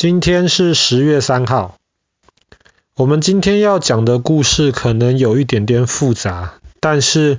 今天是十月三号。我们今天要讲的故事可能有一点点复杂，但是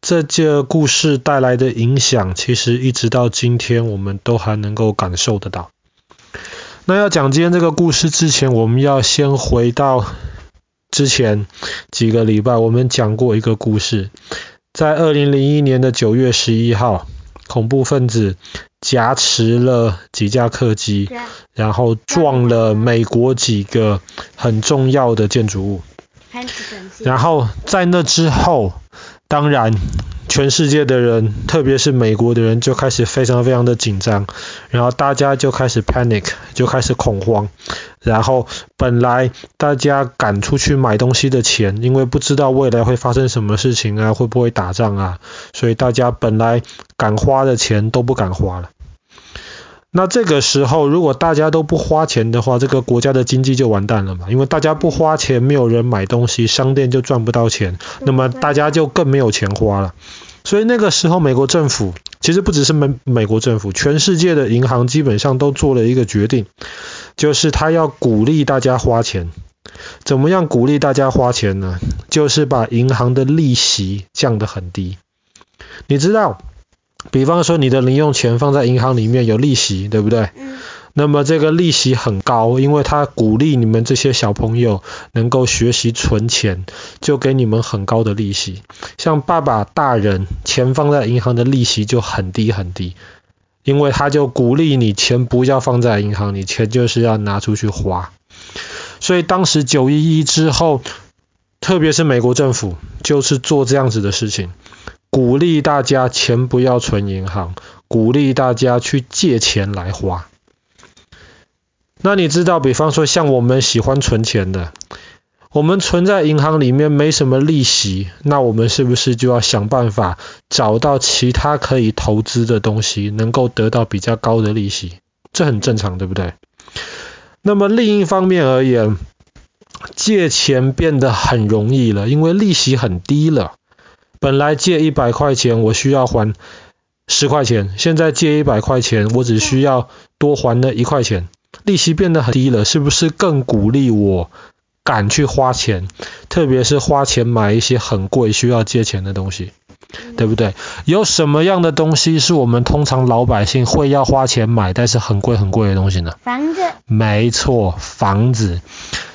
这个故事带来的影响，其实一直到今天我们都还能够感受得到。那要讲今天这个故事之前，我们要先回到之前几个礼拜，我们讲过一个故事，在二零零一年的九月十一号，恐怖分子。挟持了几架客机，然后撞了美国几个很重要的建筑物。然后在那之后，当然全世界的人，特别是美国的人，就开始非常非常的紧张，然后大家就开始 panic，就开始恐慌。然后本来大家赶出去买东西的钱，因为不知道未来会发生什么事情啊，会不会打仗啊，所以大家本来敢花的钱都不敢花了。那这个时候，如果大家都不花钱的话，这个国家的经济就完蛋了嘛。因为大家不花钱，没有人买东西，商店就赚不到钱，那么大家就更没有钱花了。所以那个时候，美国政府其实不只是美美国政府，全世界的银行基本上都做了一个决定。就是他要鼓励大家花钱，怎么样鼓励大家花钱呢？就是把银行的利息降得很低。你知道，比方说你的零用钱放在银行里面有利息，对不对？嗯。那么这个利息很高，因为他鼓励你们这些小朋友能够学习存钱，就给你们很高的利息。像爸爸大人钱放在银行的利息就很低很低。因为他就鼓励你钱不要放在银行，你钱就是要拿出去花。所以当时九一一之后，特别是美国政府就是做这样子的事情，鼓励大家钱不要存银行，鼓励大家去借钱来花。那你知道，比方说像我们喜欢存钱的。我们存在银行里面没什么利息，那我们是不是就要想办法找到其他可以投资的东西，能够得到比较高的利息？这很正常，对不对？那么另一方面而言，借钱变得很容易了，因为利息很低了。本来借一百块钱，我需要还十块钱，现在借一百块钱，我只需要多还那一块钱，利息变得很低了，是不是更鼓励我？敢去花钱，特别是花钱买一些很贵需要借钱的东西，对不对？有什么样的东西是我们通常老百姓会要花钱买，但是很贵很贵的东西呢？房子。没错，房子。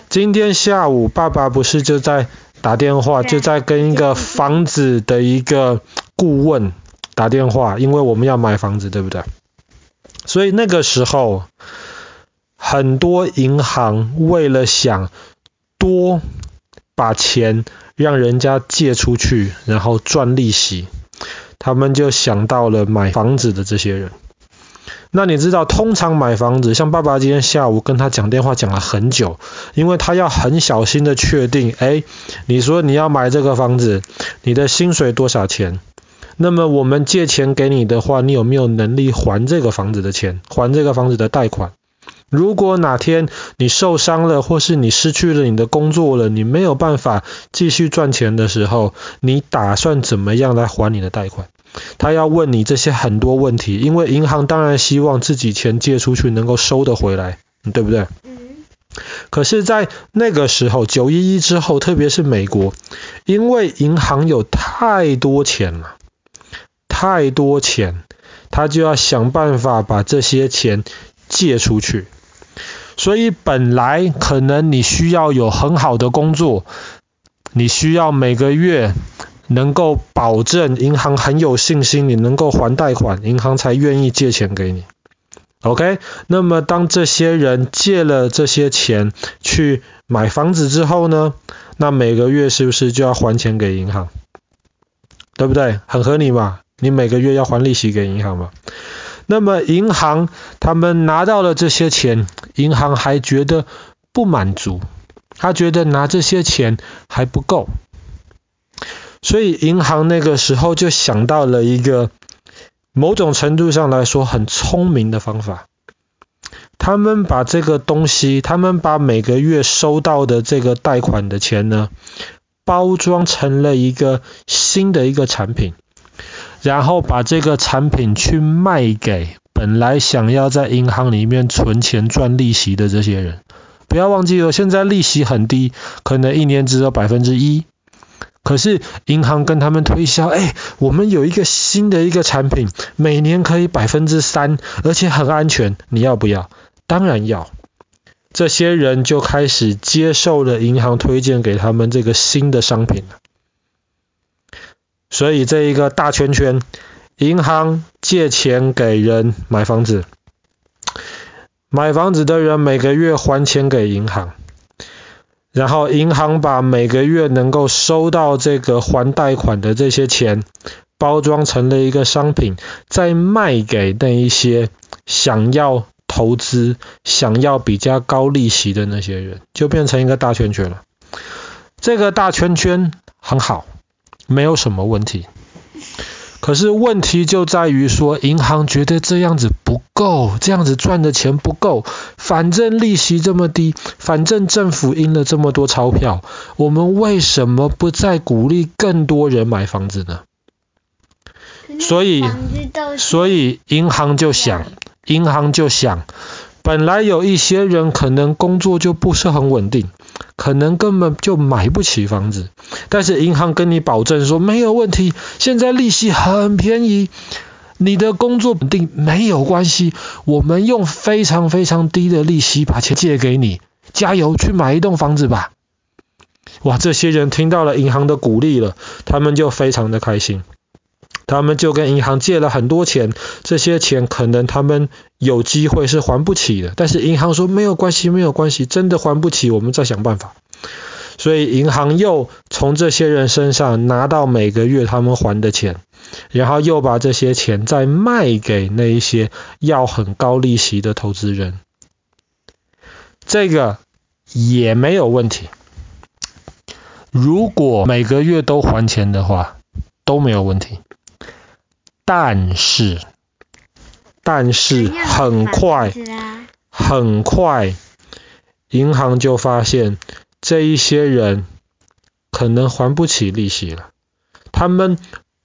今天下午爸爸不是就在打电话，就在跟一个房子的一个顾问打电话，因为我们要买房子，对不对？所以那个时候，很多银行为了想多把钱让人家借出去，然后赚利息，他们就想到了买房子的这些人。那你知道，通常买房子，像爸爸今天下午跟他讲电话讲了很久，因为他要很小心的确定，哎，你说你要买这个房子，你的薪水多少钱？那么我们借钱给你的话，你有没有能力还这个房子的钱，还这个房子的贷款？如果哪天你受伤了，或是你失去了你的工作了，你没有办法继续赚钱的时候，你打算怎么样来还你的贷款？他要问你这些很多问题，因为银行当然希望自己钱借出去能够收得回来，对不对？可是，在那个时候，九一一之后，特别是美国，因为银行有太多钱了，太多钱，他就要想办法把这些钱借出去。所以本来可能你需要有很好的工作，你需要每个月能够保证银行很有信心你能够还贷款，银行才愿意借钱给你。OK，那么当这些人借了这些钱去买房子之后呢，那每个月是不是就要还钱给银行？对不对？很合理嘛，你每个月要还利息给银行嘛。那么银行他们拿到了这些钱，银行还觉得不满足，他觉得拿这些钱还不够，所以银行那个时候就想到了一个某种程度上来说很聪明的方法，他们把这个东西，他们把每个月收到的这个贷款的钱呢，包装成了一个新的一个产品。然后把这个产品去卖给本来想要在银行里面存钱赚利息的这些人。不要忘记了，现在利息很低，可能一年只有百分之一。可是银行跟他们推销，哎，我们有一个新的一个产品，每年可以百分之三，而且很安全，你要不要？当然要。这些人就开始接受了银行推荐给他们这个新的商品。所以这一个大圈圈，银行借钱给人买房子，买房子的人每个月还钱给银行。然后银行把每个月能够收到这个还贷款的这些钱，包装成了一个商品，再卖给那一些想要投资、想要比较高利息的那些人，就变成一个大圈圈了。这个大圈圈很好，没有什么问题。可是问题就在于说，银行觉得这样子不够，这样子赚的钱不够，反正利息这么低，反正政府印了这么多钞票，我们为什么不再鼓励更多人买房子呢？所以，所以银行就想，银行就想，本来有一些人可能工作就不是很稳定。可能根本就买不起房子，但是银行跟你保证说没有问题，现在利息很便宜，你的工作稳定没有关系，我们用非常非常低的利息把钱借给你，加油去买一栋房子吧。哇，这些人听到了银行的鼓励了，他们就非常的开心。他们就跟银行借了很多钱，这些钱可能他们有机会是还不起的，但是银行说没有关系，没有关系，真的还不起，我们再想办法。所以银行又从这些人身上拿到每个月他们还的钱，然后又把这些钱再卖给那一些要很高利息的投资人，这个也没有问题。如果每个月都还钱的话，都没有问题。但是，但是很快，很快，银行就发现这一些人可能还不起利息了。他们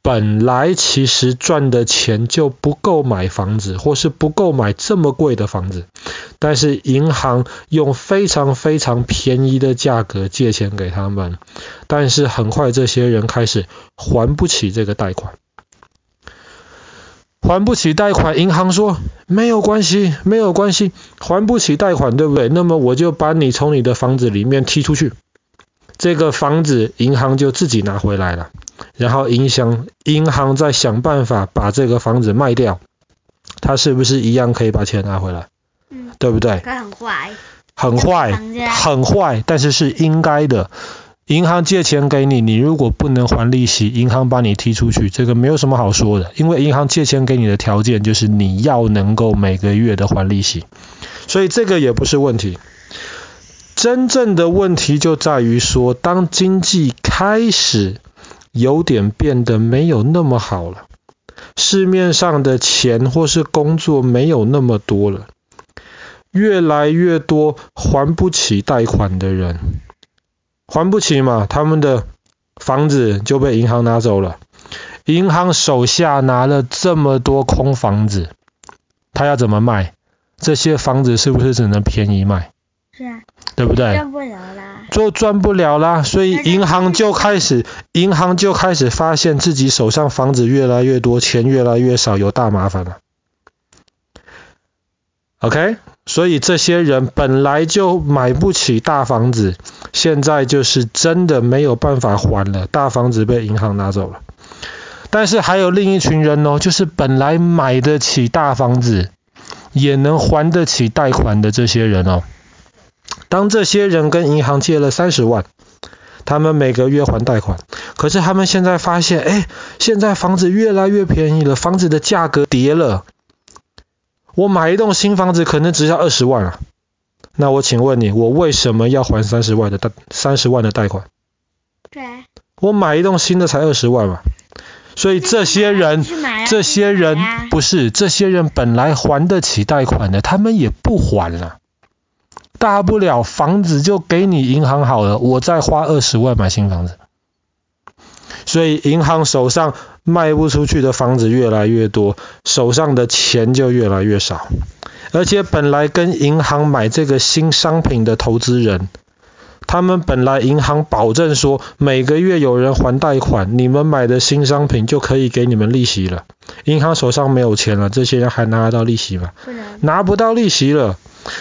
本来其实赚的钱就不够买房子，或是不够买这么贵的房子，但是银行用非常非常便宜的价格借钱给他们，但是很快这些人开始还不起这个贷款。还不起贷款，银行说没有关系，没有关系，还不起贷款，对不对？那么我就把你从你的房子里面踢出去，这个房子银行就自己拿回来了，然后影响银行再想办法把这个房子卖掉，他是不是一样可以把钱拿回来？嗯，对不对？很坏，很坏，很坏，但是是应该的。银行借钱给你，你如果不能还利息，银行把你踢出去，这个没有什么好说的，因为银行借钱给你的条件就是你要能够每个月的还利息，所以这个也不是问题。真正的问题就在于说，当经济开始有点变得没有那么好了，市面上的钱或是工作没有那么多了，越来越多还不起贷款的人。还不起嘛，他们的房子就被银行拿走了。银行手下拿了这么多空房子，他要怎么卖？这些房子是不是只能便宜卖？是啊，对不对？赚不了啦，就赚不了啦。所以银行就开始，银行就开始发现自己手上房子越来越多，钱越来越少，有大麻烦了。OK，所以这些人本来就买不起大房子，现在就是真的没有办法还了，大房子被银行拿走了。但是还有另一群人哦，就是本来买得起大房子，也能还得起贷款的这些人哦。当这些人跟银行借了三十万，他们每个月还贷款，可是他们现在发现，哎，现在房子越来越便宜了，房子的价格跌了。我买一栋新房子可能只要二十万啊，那我请问你，我为什么要还三十万的贷三十万的贷款？对，我买一栋新的才二十万嘛，所以这些人，这些人不是这些人本来还得起贷款的，他们也不还了，大不了房子就给你银行好了，我再花二十万买新房子。所以银行手上卖不出去的房子越来越多，手上的钱就越来越少。而且本来跟银行买这个新商品的投资人，他们本来银行保证说每个月有人还贷款，你们买的新商品就可以给你们利息了。银行手上没有钱了，这些人还拿得到利息吗？不。拿不到利息了，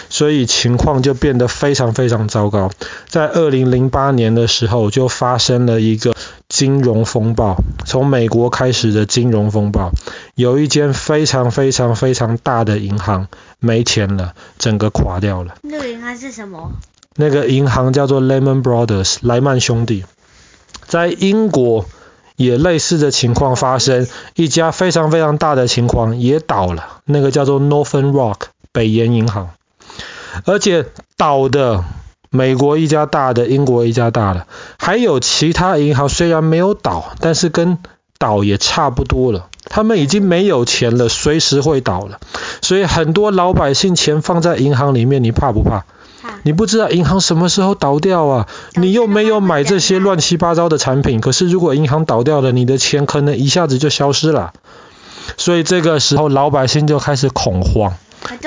所以情况就变得非常非常糟糕。在二零零八年的时候，就发生了一个金融风暴，从美国开始的金融风暴，有一间非常非常非常大的银行没钱了，整个垮掉了。那个银行是什么？那个银行叫做 Lehman Brothers，莱曼兄弟，在英国也类似的情况发生，一家非常非常大的情况也倒了，那个叫做 Northern Rock 北岩银行，而且倒的美国一家大的，英国一家大的，还有其他银行虽然没有倒，但是跟倒也差不多了，他们已经没有钱了，随时会倒了，所以很多老百姓钱放在银行里面，你怕不怕？你不知道银行什么时候倒掉啊？你又没有买这些乱七八糟的产品。可是如果银行倒掉了，你的钱可能一下子就消失了。所以这个时候老百姓就开始恐慌，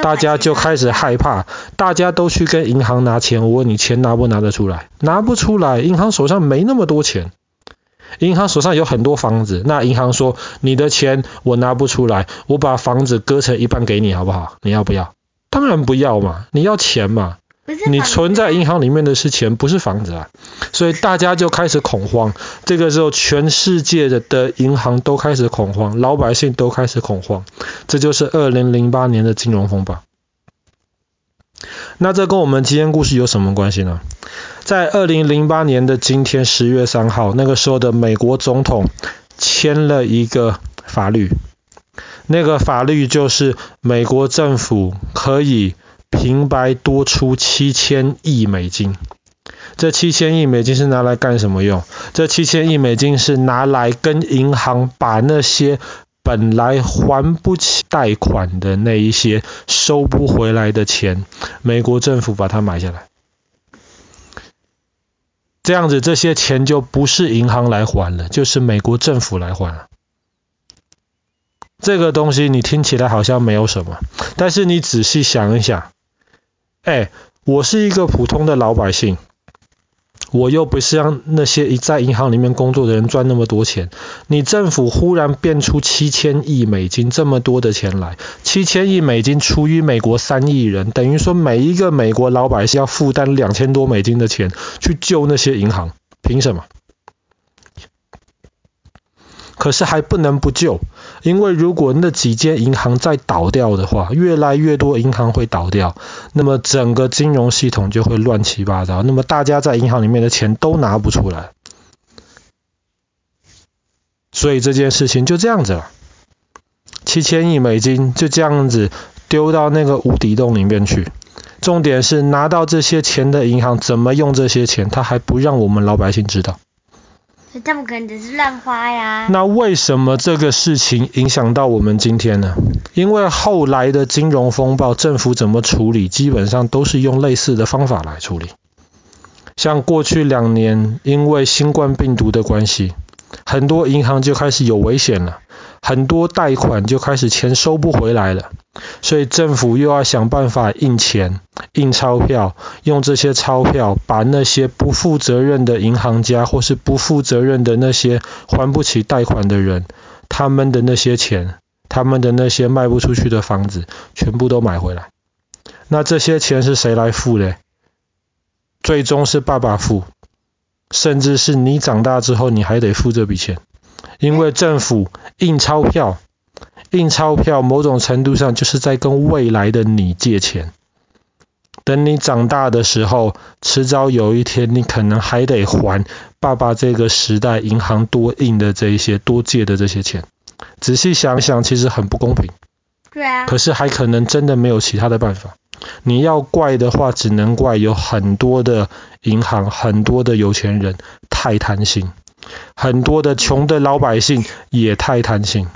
大家就开始害怕，大家都去跟银行拿钱。我问你，钱拿不拿得出来？拿不出来，银行手上没那么多钱。银行手上有很多房子，那银行说你的钱我拿不出来，我把房子割成一半给你好不好？你要不要？当然不要嘛，你要钱嘛。你存在银行里面的是钱，不是房子啊，所以大家就开始恐慌。这个时候，全世界的的银行都开始恐慌，老百姓都开始恐慌。这就是二零零八年的金融风暴。那这跟我们今天故事有什么关系呢？在二零零八年的今天十月三号，那个时候的美国总统签了一个法律，那个法律就是美国政府可以。平白多出七千亿美金，这七千亿美金是拿来干什么用？这七千亿美金是拿来跟银行把那些本来还不起贷款的那一些收不回来的钱，美国政府把它买下来。这样子，这些钱就不是银行来还了，就是美国政府来还了。这个东西你听起来好像没有什么，但是你仔细想一想。哎，我是一个普通的老百姓，我又不是像那些一在银行里面工作的人赚那么多钱。你政府忽然变出七千亿美金这么多的钱来，七千亿美金除以美国三亿人，等于说每一个美国老百姓要负担两千多美金的钱去救那些银行，凭什么？可是还不能不救，因为如果那几间银行再倒掉的话，越来越多银行会倒掉，那么整个金融系统就会乱七八糟，那么大家在银行里面的钱都拿不出来，所以这件事情就这样子了，七千亿美金就这样子丢到那个无底洞里面去。重点是拿到这些钱的银行怎么用这些钱，他还不让我们老百姓知道。他们可能只是乱花呀。那为什么这个事情影响到我们今天呢？因为后来的金融风暴，政府怎么处理，基本上都是用类似的方法来处理。像过去两年，因为新冠病毒的关系，很多银行就开始有危险了。很多贷款就开始钱收不回来了，所以政府又要想办法印钱、印钞票，用这些钞票把那些不负责任的银行家或是不负责任的那些还不起贷款的人，他们的那些钱、他们的那些卖不出去的房子，全部都买回来。那这些钱是谁来付呢？最终是爸爸付，甚至是你长大之后你还得付这笔钱。因为政府印钞票，印钞票某种程度上就是在跟未来的你借钱。等你长大的时候，迟早有一天你可能还得还爸爸这个时代银行多印的这一些多借的这些钱。仔细想想，其实很不公平。对啊。可是还可能真的没有其他的办法。你要怪的话，只能怪有很多的银行，很多的有钱人太贪心。很多的穷的老百姓也太贪心，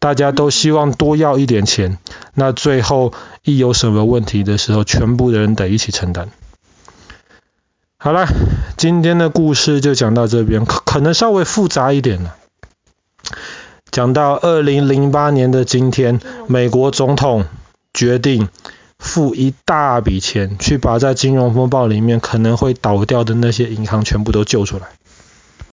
大家都希望多要一点钱，那最后一有什么问题的时候，全部的人得一起承担。好了，今天的故事就讲到这边，可可能稍微复杂一点了。讲到二零零八年的今天，美国总统决定付一大笔钱去把在金融风暴里面可能会倒掉的那些银行全部都救出来。